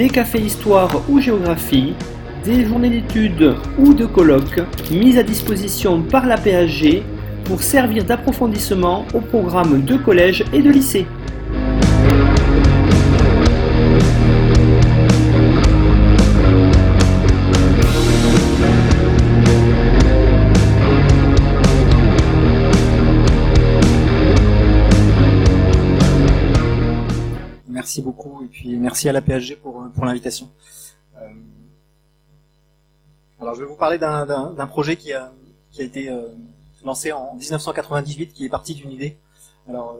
des cafés histoire ou géographie, des journées d'études ou de colloques mises à disposition par la PAG pour servir d'approfondissement au programme de collège et de lycée. Merci beaucoup et puis merci à la PHG pour, pour l'invitation. Euh, alors je vais vous parler d'un projet qui a, été euh, lancé en 1998, qui est parti d'une idée. Alors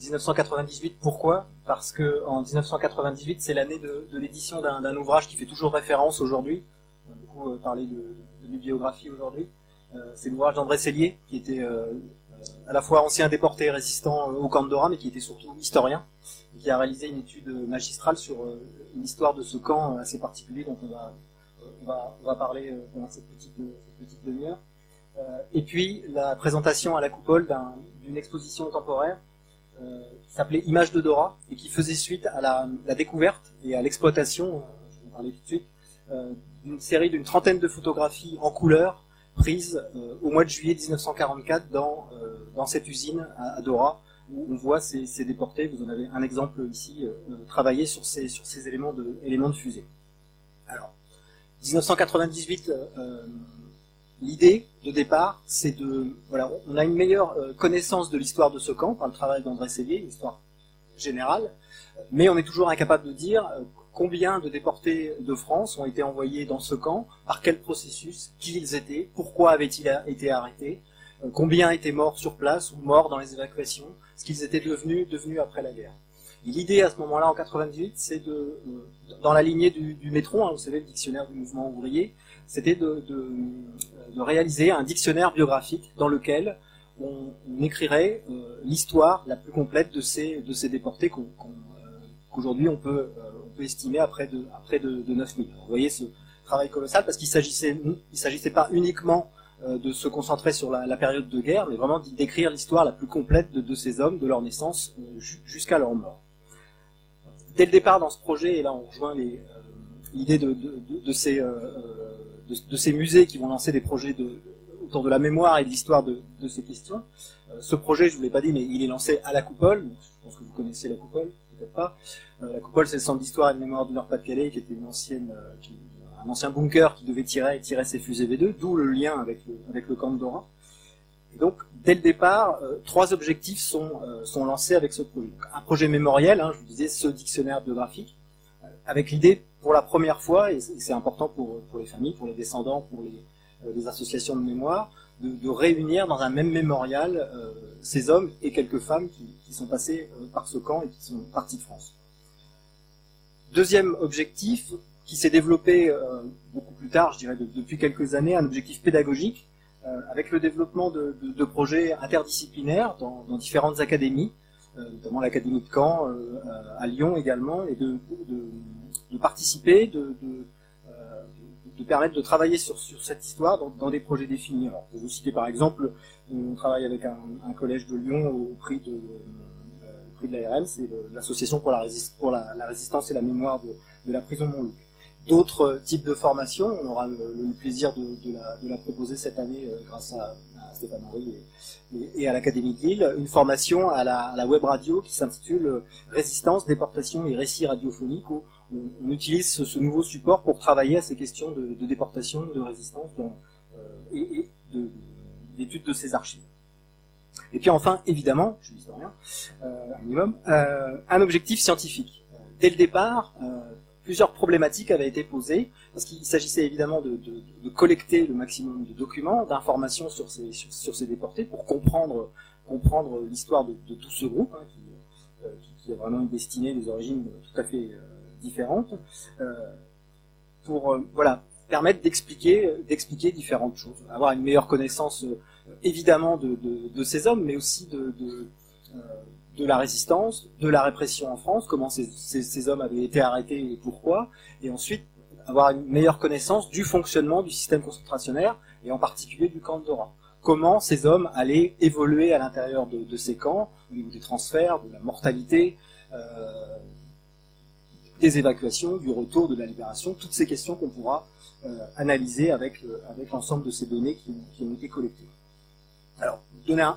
1998, euh, pourquoi? Parce que en 1998, c'est l'année de, l'édition d'un ouvrage qui fait toujours référence aujourd'hui. Va beaucoup parler de, de bibliographie aujourd'hui. c'est l'ouvrage d'André Cellier, qui était à la fois ancien déporté résistant au camp de Dora, mais qui était surtout historien qui a réalisé une étude magistrale sur euh, l'histoire de ce camp assez particulier dont on va, on va, parler euh, pendant cette petite, petite demi-heure. Euh, et puis la présentation à la coupole d'une exposition temporaire qui s'appelait Images de Dora et qui faisait suite à la, la découverte et à l'exploitation, je vais en parler tout de suite, d'une série d'une trentaine de photographies en couleur prises au mois de juillet 1944 dans, dans cette usine à Dora, où on voit ces, déportés, vous en avez un exemple ici, euh, euh, travailler sur ces, éléments, de, fusée. Alors, 1998, euh, l'idée de départ, c'est de... Voilà, on a une meilleure connaissance de l'histoire de ce camp par le travail d'André Sellier, l'histoire générale, mais on est toujours incapable de dire combien de déportés de France ont été envoyés dans ce camp, par quel processus, qui ils étaient, pourquoi avaient-ils été arrêtés, combien étaient morts sur place ou morts dans les évacuations, ce qu'ils étaient devenus, devenus après la guerre. L'idée à ce moment-là, en 98, c'est de, euh, dans la lignée du, du métro, hein, vous savez, le dictionnaire du mouvement ouvrier, c'était de, de, réaliser un dictionnaire biographique dans lequel on, écrirait euh, l'histoire la plus complète de ces, de ces déportés euh, qu'aujourd'hui on, peut, on peut estimer à près de, à près de, de 9000. Vous voyez ce travail colossal parce qu'il s'agissait, il s'agissait pas uniquement euh, de se concentrer sur la, période de guerre, mais vraiment d'écrire l'histoire la plus complète de, ces hommes, de leur naissance euh, jusqu'à leur mort. Dès le départ dans ce projet, et là on rejoint euh, l'idée de, ces, de, ces musées qui vont lancer des projets autour de la mémoire et de l'histoire de, ces questions. ce projet, je ne vous l'ai pas dit, mais il est lancé à la Coupole. Je pense que vous connaissez la Coupole, peut-être pas. la Coupole, c'est le centre d'histoire et de mémoire du Nord-Pas-de-Calais, qui était une ancienne, un ancien bunker qui devait tirer, tirer ses fusées V2, d'où le lien avec le, camp de Dora. Et donc, dès le départ, euh, trois objectifs sont, euh, sont lancés avec ce projet. un projet mémoriel, hein, je vous disais, ce dictionnaire biographique, euh, avec l'idée, pour la première fois, et c'est important pour, les familles, pour les descendants, pour les, associations de mémoire, de, de, réunir dans un même mémorial ces hommes et quelques femmes qui, qui sont passés par ce camp et qui sont partis de France. Deuxième objectif, qui s'est développé euh, beaucoup plus tard, je dirais depuis quelques années, un objectif pédagogique euh, avec le développement de, projets interdisciplinaires dans, différentes académies, euh, notamment l'académie de Caen, à Lyon également, et de, participer, de, permettre de travailler sur, cette histoire dans, des projets définis. Alors, je vais vous citer par exemple, on travaille avec un, collège de Lyon au prix de, prix de l'ARM, c'est l'association pour, la, résistance et la mémoire de, de la prison Montluc d'autres types de formations. On aura le, plaisir de, la, proposer cette année euh, grâce à, Stéphane Henry et, à l'Académie de Lille. Une formation à la, web radio qui s'intitule euh, Résistance, déportation et récits radiophoniques où on, utilise ce, nouveau support pour travailler à ces questions de, déportation, de résistance euh, et, d'étude de, ces archives. Et puis enfin, évidemment, je dis rien, un minimum, un objectif scientifique. Dès le départ, plusieurs problématiques avaient été posées, parce qu'il s'agissait évidemment de, collecter le maximum de documents, d'informations sur ces, déportés, pour comprendre, l'histoire de, tout ce groupe, hein, euh, qui, a vraiment une destinée, des origines tout à fait euh, différentes. Euh, pour voilà permettre d'expliquer différentes choses, avoir une meilleure connaissance évidemment de, de, de, ces hommes, mais aussi de, de, la résistance, de la répression en France, comment ces, hommes avaient été arrêtés et pourquoi, et ensuite avoir une meilleure connaissance du fonctionnement du système concentrationnaire, et en particulier du camp de Dora. Comment ces hommes allaient évoluer à l'intérieur de, ces camps, au niveau des transferts, de la mortalité, euh, des évacuations, du retour, de la libération, toutes ces questions qu'on pourra euh, analyser avec, avec l'ensemble de ces données qui, ont été collectées. Alors, donner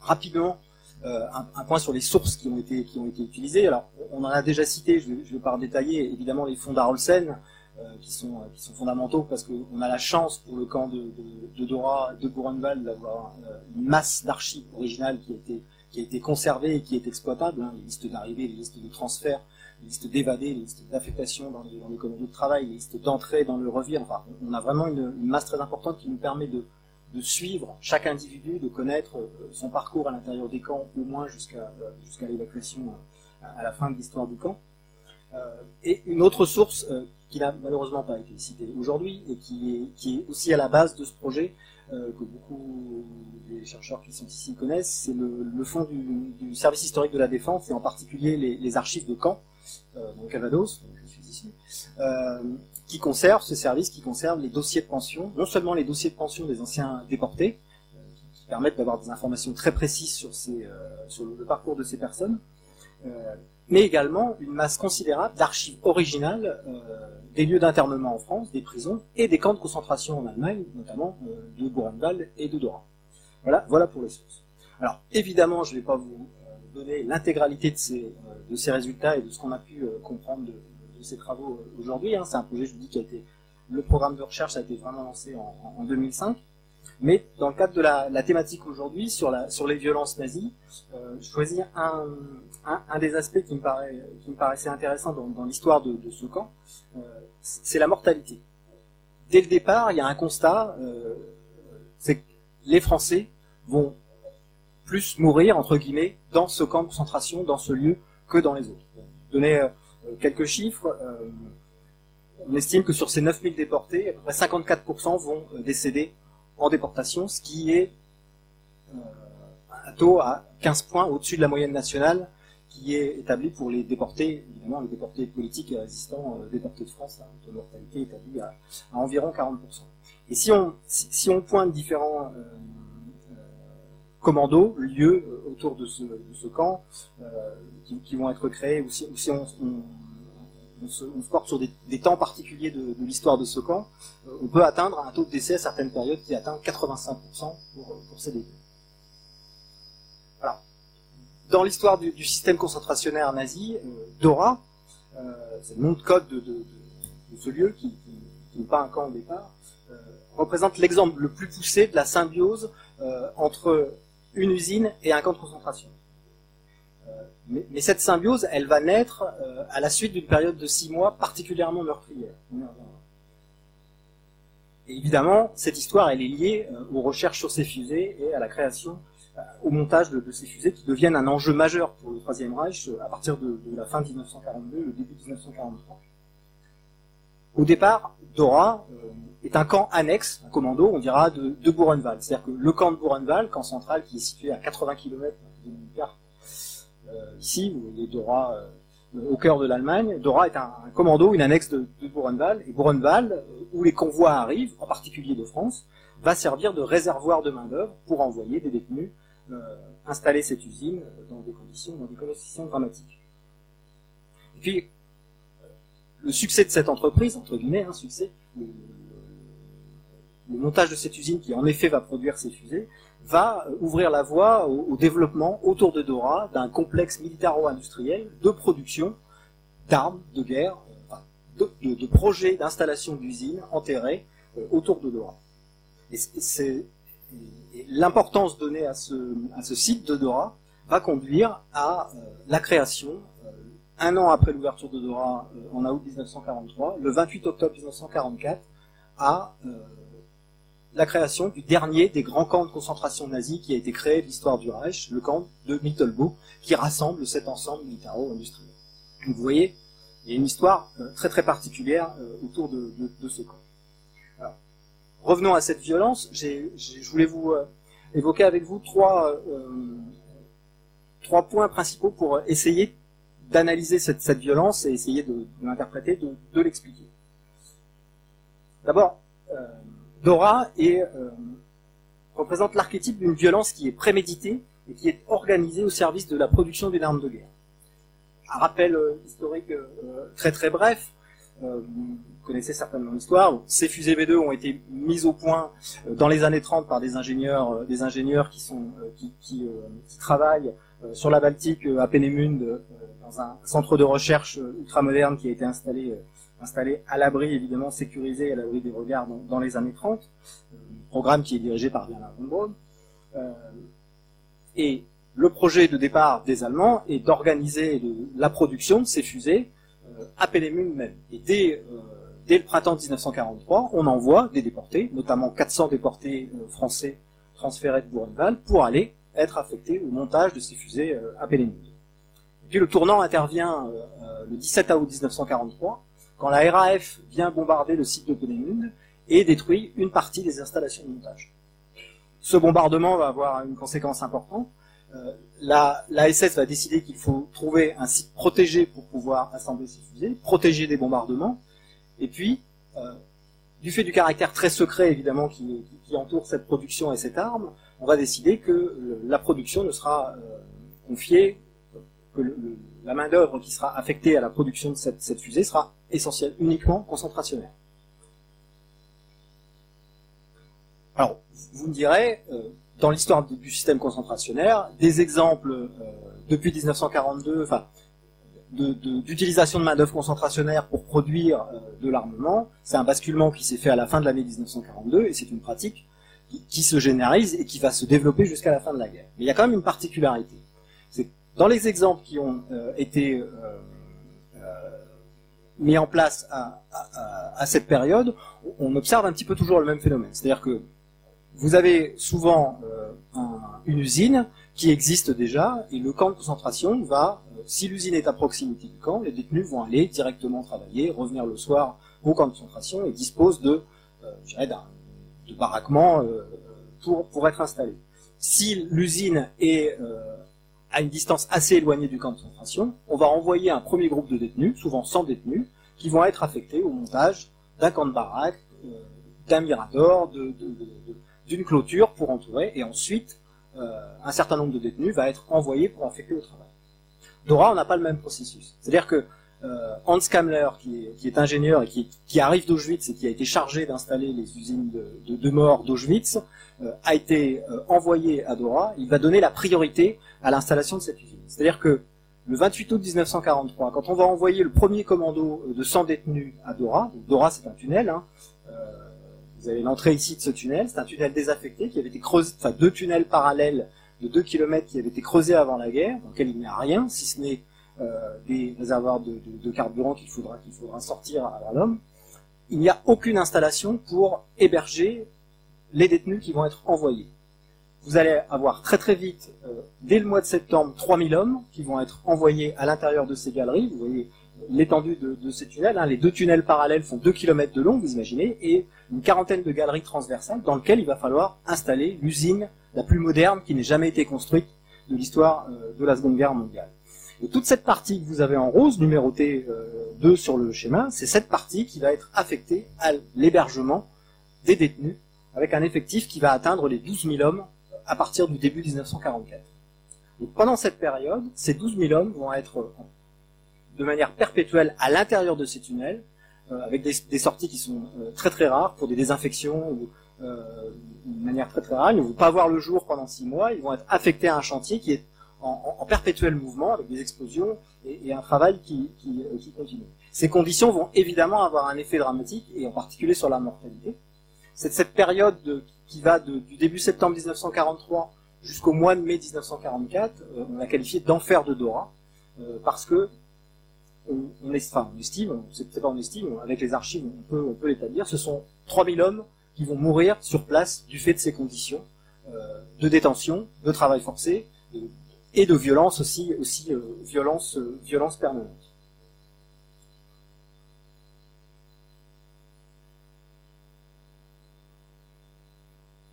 rapidement euh, un, point sur les sources qui ont été utilisées. Alors, on en a déjà cité, je ne vais, pas détailler, évidemment les fonds d'Arolsen, euh, qui sont fondamentaux parce qu'on a la chance pour le camp de, de, Dora, de Buchenwald d'avoir euh, une masse d'archives originales qui a été conservée et qui est exploitable, hein, les listes d'arrivée, les listes de transfert, les listes d'évadés, les listes d'affectation dans les, dans de travail, les listes d'entrée dans le revire. On a vraiment une masse très importante qui nous permet de de suivre chaque individu, de connaître euh, son parcours à l'intérieur des camps, au moins jusqu'à euh, jusqu'à l'évacuation euh, à la fin de l'histoire du camp. Et une autre source qui n'a malheureusement pas été citée aujourd'hui et qui est, qui est aussi à la base de ce projet, que beaucoup des chercheurs qui sont ici connaissent, c'est le, le fonds du, service historique de la défense et en particulier les, archives de camp, euh, donc Cavados, donc je suis ici, qui conserve ce service, qui conserve les dossiers de pension, non seulement les dossiers de pension des anciens déportés, euh, qui, permettent d'avoir des informations très précises sur, euh, le, parcours de ces personnes, euh, mais également une masse considérable d'archives originales des lieux d'internement en France, des prisons et des camps de concentration en Allemagne, notamment de Buchenwald et de Dora. Voilà, voilà pour les sources. Alors évidemment, je ne vais pas vous donner l'intégralité de ces, de ces résultats et de ce qu'on a pu comprendre de, de ces travaux euh, aujourd'hui. Hein. C'est un projet, je vous dis, qui a été le programme de recherche a été vraiment lancé en, en 2005. Mais dans le cadre de la, thématique aujourd'hui sur, sur les violences nazies, euh, je choisis un, des aspects qui me, paraît, qui me paraissait intéressant dans, l'histoire de, ce camp, euh, c'est la mortalité. Dès le départ, il y a un constat, euh, c'est que les Français vont plus mourir, entre guillemets, dans ce camp de concentration, dans ce lieu, que dans les autres. Donner quelques chiffres. Euh, on estime que sur ces 9000 déportés, à peu près 54% vont euh, décéder en déportation, ce qui est un taux à 15 points au-dessus de la moyenne nationale qui est établi pour les déportés, évidemment les déportés politiques et résistants déportés de France, un taux de mortalité établi à, à environ 40%. Et si on, pointe différents euh, commandos, lieux autour de ce, camp, euh, qui, vont être créés, ou si, on, se, porte sur des, temps particuliers de, l'histoire de ce camp, euh, on peut atteindre un taux de décès à certaines périodes qui atteint 85% pour, ces débuts. Dans l'histoire du, système concentrationnaire nazi, euh, Dora, euh, c'est le nom de code de, ce lieu qui, n'est pas un camp au départ, euh, représente l'exemple le plus poussé de la symbiose euh, entre une usine et un camp de concentration. Mais, mais, cette symbiose, elle va naître euh, à la suite d'une période de six mois particulièrement meurtrière. Et évidemment, cette histoire, elle est liée euh, aux recherches sur ces fusées et à la création, euh, au montage de, ces fusées qui deviennent un enjeu majeur pour le Troisième Reich euh, à partir de, de, la fin 1942, le début 1943. Au départ, Dora euh, est un camp annexe, un commando, on dira, de, de. C'est-à-dire que le camp de Buchenwald, camp central qui est situé à 80 km de euh, ici, vous voyez Dora euh, au cœur de l'Allemagne. Dora est un, commando, une annexe de, de et Buchenwald, euh, où les convois arrivent, en particulier de France, va servir de réservoir de main-d'œuvre pour envoyer des détenus installer cette usine dans des conditions, dans des conditions dramatiques. Et puis, le succès de cette entreprise, entre guillemets, un hein, succès, le, montage de cette usine qui en effet va produire ces fusées, va ouvrir la voie au, développement autour de Dora d'un complexe militaro-industriel de production d'armes de guerre, de, projets d'installation d'usines enterrés euh, autour de Dora. Et c'est l'importance donnée à ce, site de Dora va conduire à euh, la création, euh, un an après l'ouverture de Dora, euh, en août 1943, le 28 octobre 1944, à la création du dernier des grands camps de concentration nazis qui a été créé de l'histoire du Reich, le camp de Mittelbau, qui rassemble cet ensemble militaro-industriel. Vous voyez, il et une histoire très très particulière autour de, ce camp. revenons à cette violence. je voulais vous évoquer avec vous trois points principaux pour essayer d'analyser cette, violence et essayer de, l'interpréter, de, l'expliquer. D'abord, Dora représente l'archétype d'une violence qui est préméditée et qui est organisée au service de la production d'une arme de guerre. Un rappel euh, historique euh, très très bref, euh, vous connaissez certainement l'histoire. Ces fusées V2 ont été mises au point dans les années 30 par des ingénieurs, qui travaillent sur la Baltique à Peenemünde dans un centre de recherche ultramoderne qui a été installé installé à l'abri évidemment sécurisé à l'abri des regards dans, les années 30. programme qui est dirigé par Bernard von Braun. Et le projet de départ des Allemands est d'organiser la production de ces fusées euh, à Peenemünde même. Et dès, euh, le printemps 1943, on envoie des déportés, notamment 400 déportés euh, français transférés de Buchenwald, pour aller être affectés au montage de ces fusées à Peenemünde. Et puis le tournant intervient le 17 août 1943, quand la RAF vient bombarder le site de Peenemünde et détruit une partie des installations de montage. Ce bombardement va avoir une conséquence importante. Euh, la, SS va décider qu'il faut trouver un site protégé pour pouvoir assembler ces fusées, protéger des bombardements, et puis, euh, du fait du caractère très secret évidemment qui, entoure cette production et cette arme, on va décider que la production ne sera euh, confiée, que la main d'œuvre qui sera affectée à la production de cette fusée sera essentielle uniquement concentrationnaire. Alors, vous me direz, euh, dans l'histoire du système concentrationnaire, des exemples euh, depuis 1942, enfin, d'utilisation de, main d'œuvre concentrationnaire pour produire euh, de l'armement, c'est un basculement qui s'est fait à la fin de l'année 1942 et c'est une pratique qui, se généralise et qui va se développer jusqu'à la fin de la guerre. Mais il y a quand même une particularité. C'est dans les exemples qui ont été mis en place à, cette période, on observe un petit peu toujours le même phénomène. C'est-à-dire que vous avez souvent euh, une usine qui existe déjà, et le camp de concentration va, euh, si l'usine est à proximité du camp, les détenus vont aller directement travailler, revenir le soir au camp de concentration et disposent de, euh, de baraquements pour, pour être installés. Si l'usine est à une distance assez éloignée du camp de concentration, on va envoyer un premier groupe de détenus, souvent 100 détenus, qui vont être affectés au montage d'un camp de baraque, d'un mirador, d'une clôture pour entourer, et ensuite, euh, un certain nombre de détenus va être envoyé pour affecter au travail. Dora, on n'a pas le même processus. C'est-à-dire que euh, Hans Kammler, qui est, ingénieur et qui, arrive d'Auschwitz et qui a été chargé d'installer les usines de, de, mort d'Auschwitz, euh, a été envoyé à Dora. Il va donner la priorité à l'installation de cette usine. C'est-à-dire que le 28 août 1943, quand on va envoyer le premier commando de 100 détenus à Dora, Dora c'est un tunnel, hein, vous avez l'entrée ici de ce tunnel, c'est un tunnel désaffecté qui avait été creusé, enfin deux tunnels parallèles de 2 km qui avaient été creusés avant la guerre, dans lequel il n'y a rien, si ce n'est euh, des réservoirs de, carburant qu'il faudra, faudra sortir à l'homme. Il n'y a aucune installation pour héberger les détenus qui vont être envoyés. Vous allez avoir très très vite, euh, dès le mois de septembre, 3000 hommes qui vont être envoyés à l'intérieur de ces galeries. Vous voyez l'étendue de, ces tunnels. Hein. Les deux tunnels parallèles font 2 km de long, vous imaginez, et une quarantaine de galeries transversales dans lesquelles il va falloir installer l'usine la plus moderne qui n'ait jamais été construite de l'histoire euh, de la Seconde Guerre mondiale. Toute cette partie que vous avez en rose, numérotée 2 euh, sur le schéma, c'est cette partie qui va être affectée à l'hébergement des détenus, avec un effectif qui va atteindre les 12 000 hommes à partir du début 1944. Donc pendant cette période, ces 12 000 hommes vont être de manière perpétuelle à l'intérieur de ces tunnels, euh, avec des, sorties qui sont euh, très très rares pour des désinfections ou euh, de manière très très rare. Ils ne vont pas voir le jour pendant six mois. Ils vont être affectés à un chantier qui est en, perpétuel mouvement avec des explosions et, un travail qui, qui, continue. Ces conditions vont évidemment avoir un effet dramatique et en particulier sur la mortalité. C'est cette période qui va du début septembre 1943 jusqu'au mois de mai 1944, on l'a qualifié d'enfer de Dora, parce que on, estime, c'est pas on estime, avec les archives on peut, on l'établir, ce sont 3000 hommes qui vont mourir sur place du fait de ces conditions euh, de détention, de travail forcé et, et de violence aussi, aussi euh, violence, euh, violence permanente.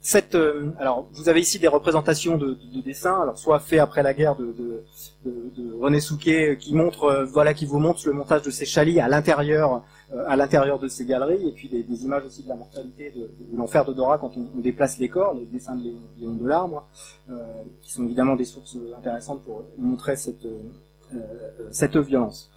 Cette, euh, alors, vous avez ici des représentations de, dessins, alors soit faits après la guerre de, René Souquet euh, qui montre, euh, voilà, qui vous montre le montage de ces chalis à l'intérieur, à l'intérieur de ces galeries, et puis des, images aussi de la mortalité de, l'enfer de Dora quand on, déplace les corps, les dessins de de l'Arbre, qui sont évidemment des sources intéressantes pour montrer cette, violence.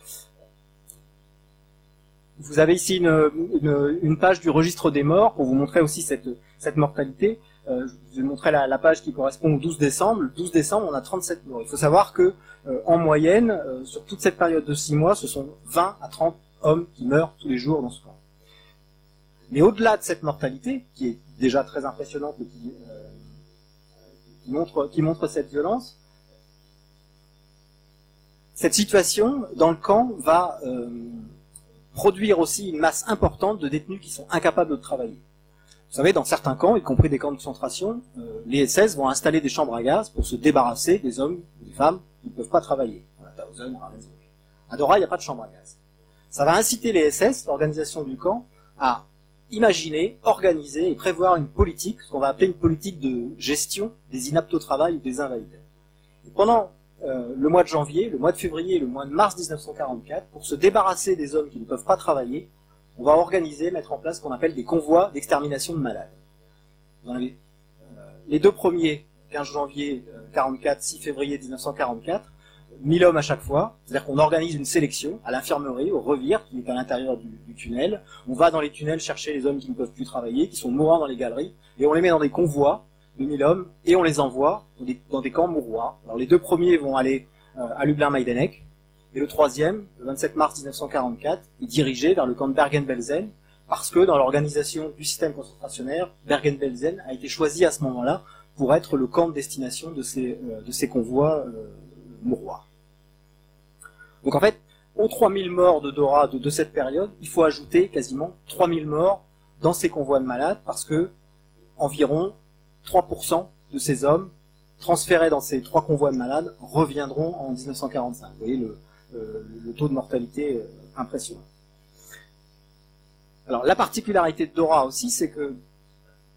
Vous avez ici une, page du registre des morts pour vous montrer aussi cette mortalité. Euh, je vous ai montré la, page qui correspond au 12 décembre. Le 12 décembre, on a 37 morts. Il faut savoir que euh, en moyenne, euh, sur toute cette période de 6 mois, ce sont 20 à 30 hommes qui meurent tous les jours dans ce camp. Mais au-delà de cette mortalité, qui est déjà très impressionnante et qui, euh, montre, cette violence, cette situation dans le camp va produire aussi une masse importante de détenus qui sont incapables de travailler. Vous savez, dans certains camps, y compris des camps de concentration, euh, les SS vont installer des chambres à gaz pour se débarrasser des hommes, des femmes qui ne peuvent pas travailler. À Dora, il n'y a pas de chambre à gaz. Ça va inciter les SS, l'organisation du camp, à imaginer, organiser et prévoir une politique, ce qu'on va appeler une politique de gestion des inaptes au travail ou des invalides. Pendant euh, le mois de janvier, le mois de février et le mois de mars 1944, pour se débarrasser des hommes qui ne peuvent pas travailler, on va organiser, mettre en place ce qu'on appelle des convois d'extermination de malades. les, euh, les, deux premiers, 15 janvier 44, 6 février 1944, 1000 hommes à chaque fois, c'est-à-dire qu'on organise une sélection à l'infirmerie, au revire, qui est à l'intérieur du, tunnel. On va dans les tunnels chercher les hommes qui ne peuvent plus travailler, qui sont mourants dans les galeries, et on les met dans des convois 2000 hommes, et on les envoie dans des, camps mouroirs. Alors les deux premiers vont aller euh, à Lublin-Majdanek, et le troisième, le 27 mars 1944, est dirigé vers le camp de Bergen-Belsen, parce que dans l'organisation du système concentrationnaire, Bergen-Belsen a été choisi à ce moment-là pour être le camp de destination de ces, euh, convois euh, mouroirs. Donc en fait, aux 3000 morts de Dora de, cette période, il faut ajouter quasiment 3000 morts dans ces convois de malades, parce que environ 3% de ces hommes transférés dans ces trois convois de malades reviendront en 1945. Vous voyez le, le taux de mortalité euh, impressionnant. Alors la particularité de Dora aussi, c'est que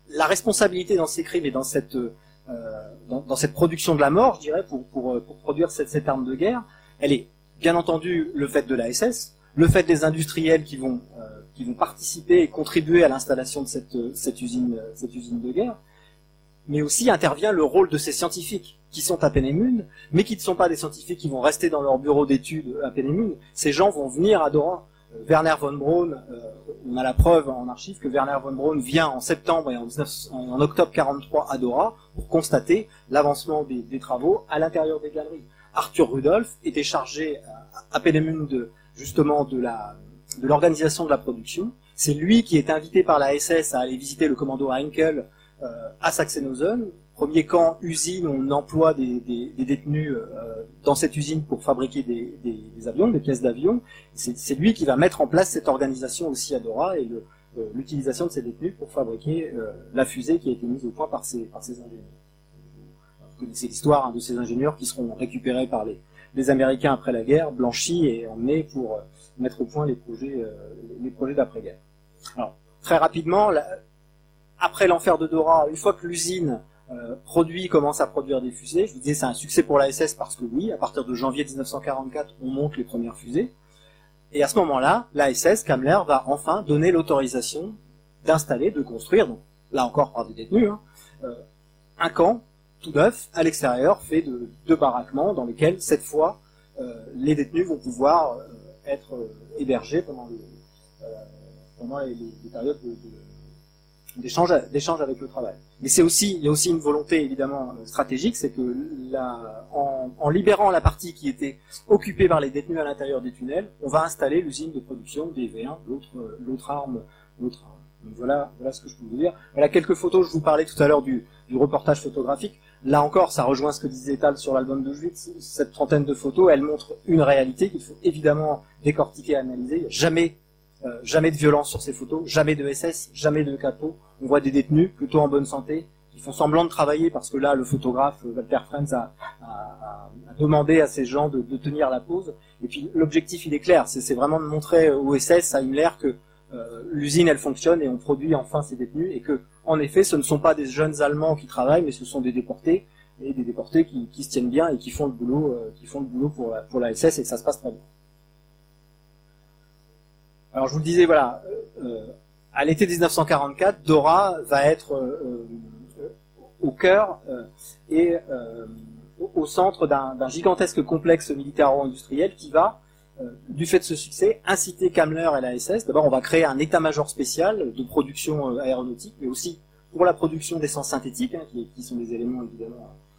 la responsabilité dans ces crimes et dans cette, euh, dans, cette production de la mort, je dirais, pour, pour, produire cette, cette, arme de guerre, elle est bien entendu le fait de la SS, le fait des industriels qui vont, euh, qui vont participer et contribuer à l'installation de cette, cette, usine, cette usine de guerre, mais aussi intervient le rôle de ces scientifiques qui sont à Pénémune, mais qui ne sont pas des scientifiques qui vont rester dans leur bureau d'études à Pénémune. Ces gens vont venir à Dora. Euh, Werner von Braun, euh, on a la preuve en archive que Werner von Braun vient en septembre et en, 19, en octobre 43 à Dora pour constater l'avancement des, travaux à l'intérieur des galeries. Arthur Rudolph était chargé à, à Pénémune de justement de de l'organisation de la production. C'est lui qui est invité par la SS à aller visiter le commando Heinkel euh, à Sachsenhausen. Premier camp, usine, on emploie des, détenus euh, dans cette usine pour fabriquer des, avions, des pièces d'avion. C'est lui qui va mettre en place cette organisation aussi à Dora et euh, l'utilisation de ces détenus pour fabriquer la fusée qui a été mise au point par ces, ingénieurs. Vous connaissez l'histoire hein, de ces ingénieurs qui seront récupérés par les, Américains après la guerre, blanchis et emmenés pour mettre au point les projets, d'après-guerre. Très rapidement, après l'enfer de Dora, une fois que l'usine euh, produit, commence à produire des fusées, je vous disais c'est un succès pour la SS parce que oui, à partir de janvier 1944, on monte les premières fusées. Et à ce moment-là, la SS, Kamler, va enfin donner l'autorisation d'installer, de construire, donc là encore par des détenus, hein, euh, un camp tout neuf à l'extérieur, fait de deux baraquements dans lesquels, cette fois, euh, les détenus vont pouvoir être hébergés pendant, les, périodes de, de d'échange avec le travail. Mais c'est aussi il y a aussi une volonté évidemment stratégique, c'est que en, libérant la partie qui était occupée par les détenus à l'intérieur des tunnels, on va installer l'usine de production des V1, l'autre l'autre arme, l'autre arme. Voilà voilà ce que je peux vous dire. Voilà quelques photos. Je vous parlais tout à l'heure du, reportage photographique. Là encore, ça rejoint ce que disait Tal sur l'album de Juillet. Cette trentaine de photos, elles montrent une réalité qu'il faut évidemment décortiquer, analyser. Jamais euh, jamais de violence sur ces photos, jamais de SS, jamais de capot. On voit des détenus plutôt en bonne santé qui font semblant de travailler parce que là, le photographe euh, Walter Friends a, a, a demandé à ces gens de, de, tenir la pose. Et puis l'objectif, il est clair, c'est vraiment de montrer aux SS, à Himmler, que l'usine elle fonctionne et on produit enfin ces détenus et que en effet ce ne sont pas des jeunes Allemands qui travaillent mais ce sont des déportés et des déportés qui, qui se tiennent bien et qui font le boulot qui font le boulot pour la, pour la SS et ça se passe très bien. Alors je vous le disais voilà à l'été 1944 Dora va être au cœur et au centre d'un gigantesque complexe militaro-industriel qui va, euh, du fait de ce succès, inciter Kammler et la SS. D'abord, on va créer un état-major spécial de production euh, aéronautique, mais aussi pour la production d'essence synthétique, hein, qui, qui, sont des éléments évidemment euh,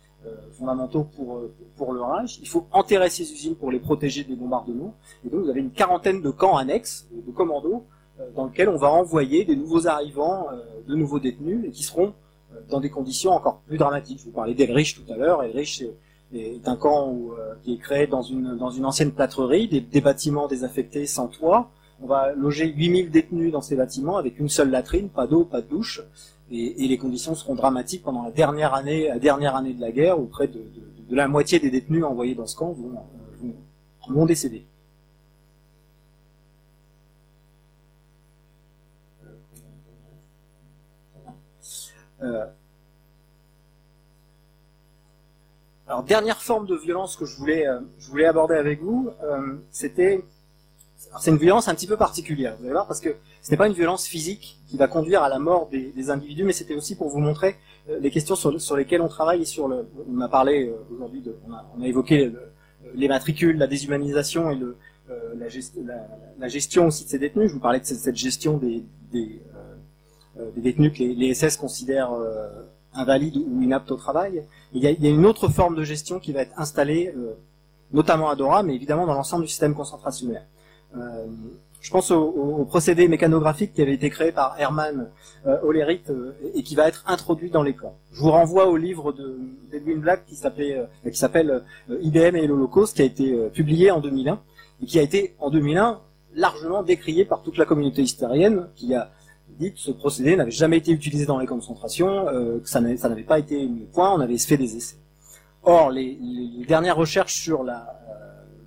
fondamentaux pour, pour le Reich. Il faut enterrer ces usines pour les protéger des bombardements. Et donc, vous avez une quarantaine de camps annexes, de commandos, dans lesquels on va envoyer des nouveaux arrivants, de nouveaux détenus, et qui seront dans des conditions encore plus dramatiques. Je vous parlais d'Elrich tout à l'heure. Elrich est un camp euh, qui est créé dans une, dans une ancienne plâtrerie, des, des, bâtiments désaffectés sans toit. On va loger 8000 détenus dans ces bâtiments avec une seule latrine, pas d'eau, pas de douche. Et, les conditions seront dramatiques pendant la dernière année, la dernière année de la guerre, où près de, la moitié des détenus envoyés dans ce camp vont, décéder. Euh, alors dernière forme de violence que je voulais, euh, aborder avec vous, euh, c'était, c'est une violence un petit peu particulière, vous allez voir, parce que ce n'est pas une violence physique qui va conduire à la mort des, individus, mais c'était aussi pour vous montrer euh, les questions sur, lesquelles on travaille et sur le, on a parlé euh, aujourd'hui, on a, évoqué le, les matricules, la déshumanisation et le, la, gest, la, la, gestion aussi de ces détenus. Je vous parlais de cette, gestion des, euh, détenus que les, SS considèrent euh, invalides ou inaptes au travail. Il y, a, il y, a, une autre forme de gestion qui va être installée, euh, notamment à Dora, mais évidemment dans l'ensemble du système concentrationnaire. Je pense au, procédé mécanographique qui avait été créé par Hermann euh, Hollerith et qui va être introduit dans les camps. Je vous renvoie au livre d'Edwin Black qui s'appelle qui s'appelle IBM et l'Holocauste, qui a été publié en 2001 et qui a été en 2001 largement décrié par toute la communauté historienne, qui a dit que ce procédé n'avait jamais été utilisé dans les concentrations, euh, que ça n'avait pas été mis au point, on avait fait des essais. Or, les, dernières recherches sur la, euh,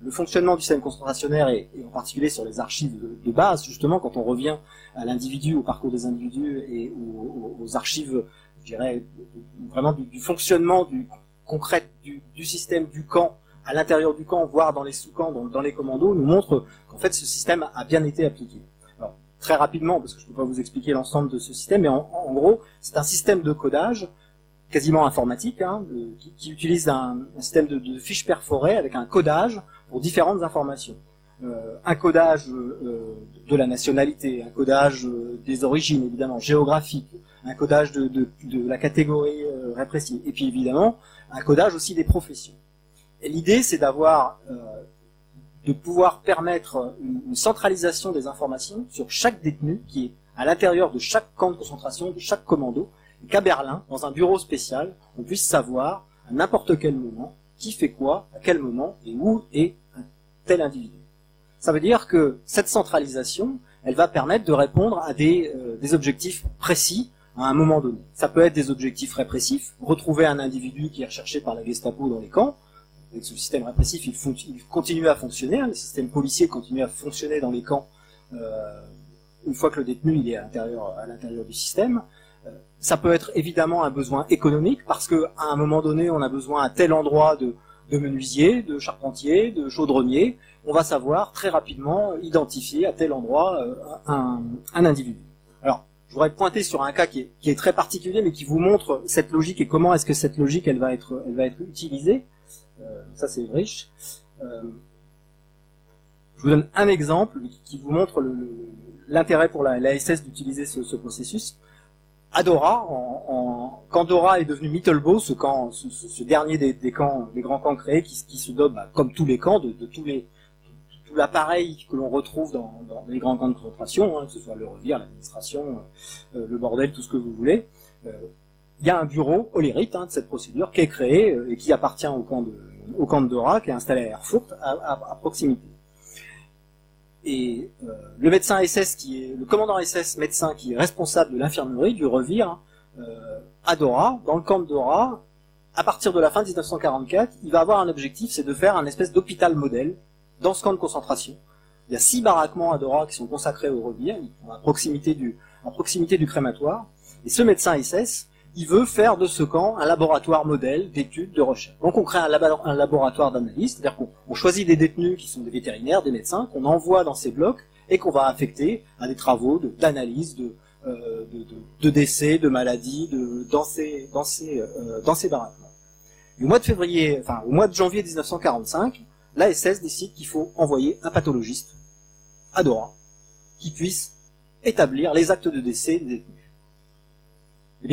le fonctionnement du système concentrationnaire et, en particulier sur les archives de, base, justement, quand on revient à l'individu, au parcours des individus et aux, archives, je dirais, vraiment du, fonctionnement du concret du, système du camp à l'intérieur du camp, voire dans les sous-camps, dans, dans les commandos, nous montre qu'en fait ce système a bien été appliqué. Très rapidement, parce que je ne peux pas vous expliquer l'ensemble de ce système, mais en, gros, c'est un système de codage quasiment informatique, hein, de, qui, utilise un, système de, fiches perforées avec un codage pour différentes informations. Euh, un codage euh, de la nationalité, un codage euh, des origines, évidemment, géographique, un codage de, la catégorie répressive, et puis évidemment, un codage aussi des professions. Et l'idée, c'est d'avoir de pouvoir permettre une, centralisation des informations sur chaque détenu qui est à l'intérieur de chaque camp de concentration, de chaque commando, qu'à Berlin, dans un bureau spécial, on puisse savoir à n'importe quel moment qui fait quoi, à quel moment et où est un tel individu. Ça veut dire que cette centralisation, elle va permettre de répondre à des, euh, des objectifs précis à un moment donné. Ça peut être des objectifs répressifs, retrouver un individu qui est recherché par la Gestapo dans les camps, avec ce système répressif, il, continue à fonctionner, hein, le système policier continue à fonctionner dans les camps euh, une fois que le détenu est à l'intérieur du système. Ça peut être évidemment un besoin économique parce que à un moment donné on a besoin à tel endroit de, de menuisier, de charpentier, de chaudronnier. On va savoir très rapidement identifier à tel endroit euh, un, individu. Alors je voudrais pointer sur un cas qui est, très particulier mais qui vous montre cette logique et comment est-ce que cette logique elle va être utilisée. Euh, ça c'est riche. Euh, je vous donne un exemple qui vous montre l'intérêt pour la, SS d'utiliser ce, processus. Adora, en, quand Dora est devenu Mittelbo, ce dernier des, camps, des grands camps créés, qui, se donne, bah, comme tous les camps, de, tous les tout l'appareil que l'on retrouve dans, les grands camps de concentration, hein, que ce soit le revire, l'administration, euh, le bordel, tout ce que vous voulez. Euh, il y a un bureau Olérit hein, de cette procédure qui est créé euh, et qui appartient au camp de, Dora, qui est installé à Erfurt, à proximité. Et euh, le médecin SS le commandant SS médecin qui est responsable de l'infirmerie du revire euh, à Dora, dans le camp de Dora, à partir de la fin de 1944, il va avoir un objectif, c'est de faire un espèce d'hôpital modèle dans ce camp de concentration, Il y a six baraquements à Dora qui sont consacrés au rebire, à en proximité du crématoire. Et ce médecin SS, il veut faire de ce camp un laboratoire modèle d'études, de recherche. Donc on crée un, laboratoire d'analyse, c'est-à-dire qu'on choisit des détenus qui sont des vétérinaires, des médecins, qu'on envoie dans ces blocs et qu'on va affecter à des travaux d'analyse, de, euh, de, décès, de maladies, de, dans ces, dans ces, euh, au mois de février, enfin au mois de janvier 1945, l'ASS décide qu'il faut envoyer un pathologiste à Dora qui puisse établir les actes de décès des détenus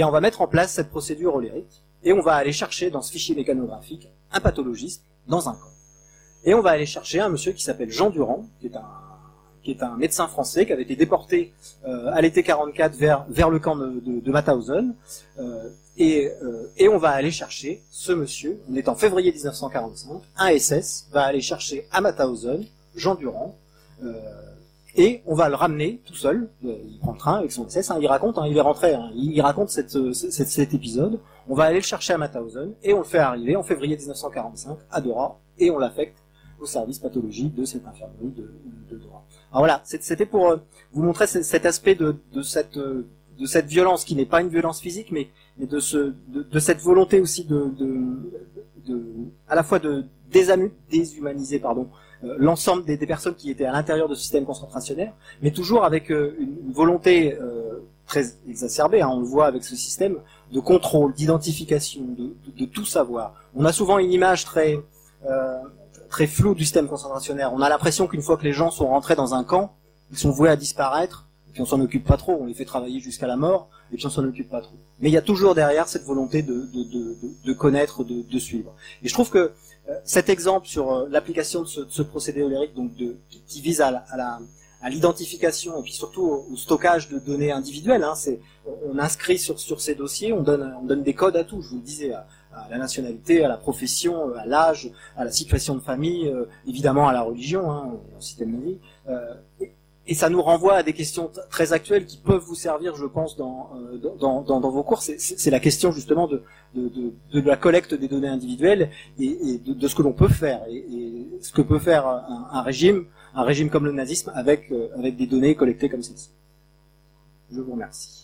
eh on va mettre en place cette procédure olérique et on va aller chercher dans ce fichier mécanographique un pathologiste dans un camp. Et on va aller chercher un monsieur qui s'appelle Jean Durand, qui est un, médecin français qui avait été déporté euh, à l'été 44 vers, le camp de, de. Euh, et, euh, et, on va aller chercher ce monsieur, on est en février 1945, un SS va aller chercher à Mauthausen Jean Durand, et on va le ramener tout seul, euh, il prend le train avec son SS, hein, il raconte, hein, il est rentré, hein, il, raconte euh, cet épisode, on va aller le chercher à Mauthausen, et on le fait arriver en février 1945 à Dora, et on l'affecte au service pathologique de cette infirmerie de, Dora. Alors voilà, c'était pour euh, vous montrer cet aspect de, cette, violence, qui n'est pas une violence physique, mais, de, ce, de, cette volonté aussi de, à la fois de déshumaniser pardon, l'ensemble des, personnes qui étaient à l'intérieur de ce système concentrationnaire, mais toujours avec euh, une, volonté euh, très exacerbée, hein, on le voit avec ce système, de contrôle, d'identification, de, tout savoir. On a souvent une image très, très floue du système concentrationnaire. On a l'impression qu'une fois que les gens sont rentrés dans un camp, ils sont voués à disparaître, et puis on s'en occupe pas trop, on les fait travailler jusqu'à la mort, et puis on s'en occupe pas trop. Mais il y a toujours derrière cette volonté de, de connaître, de, suivre. Et je trouve que euh, cet exemple sur euh, l'application de, ce, procédé olérique, donc de, qui vise à, la, à l'identification et puis surtout au, stockage de données individuelles. Hein, c'est, on inscrit sur, sur ces dossiers, on donne, on donne des codes à tout. Je vous le disais, à, la nationalité, à la profession, à l'âge, à la situation de famille, euh, évidemment à la religion, hein, on citait le. Euh, et ça nous renvoie à des questions très actuelles qui peuvent vous servir, je pense, dans, euh, vos cours. C'est la question justement de, la collecte des données individuelles et, de, ce que l'on peut faire et, ce que peut faire un, un, régime, un régime comme le nazisme avec, euh, avec des données collectées comme celle-ci. Je vous remercie.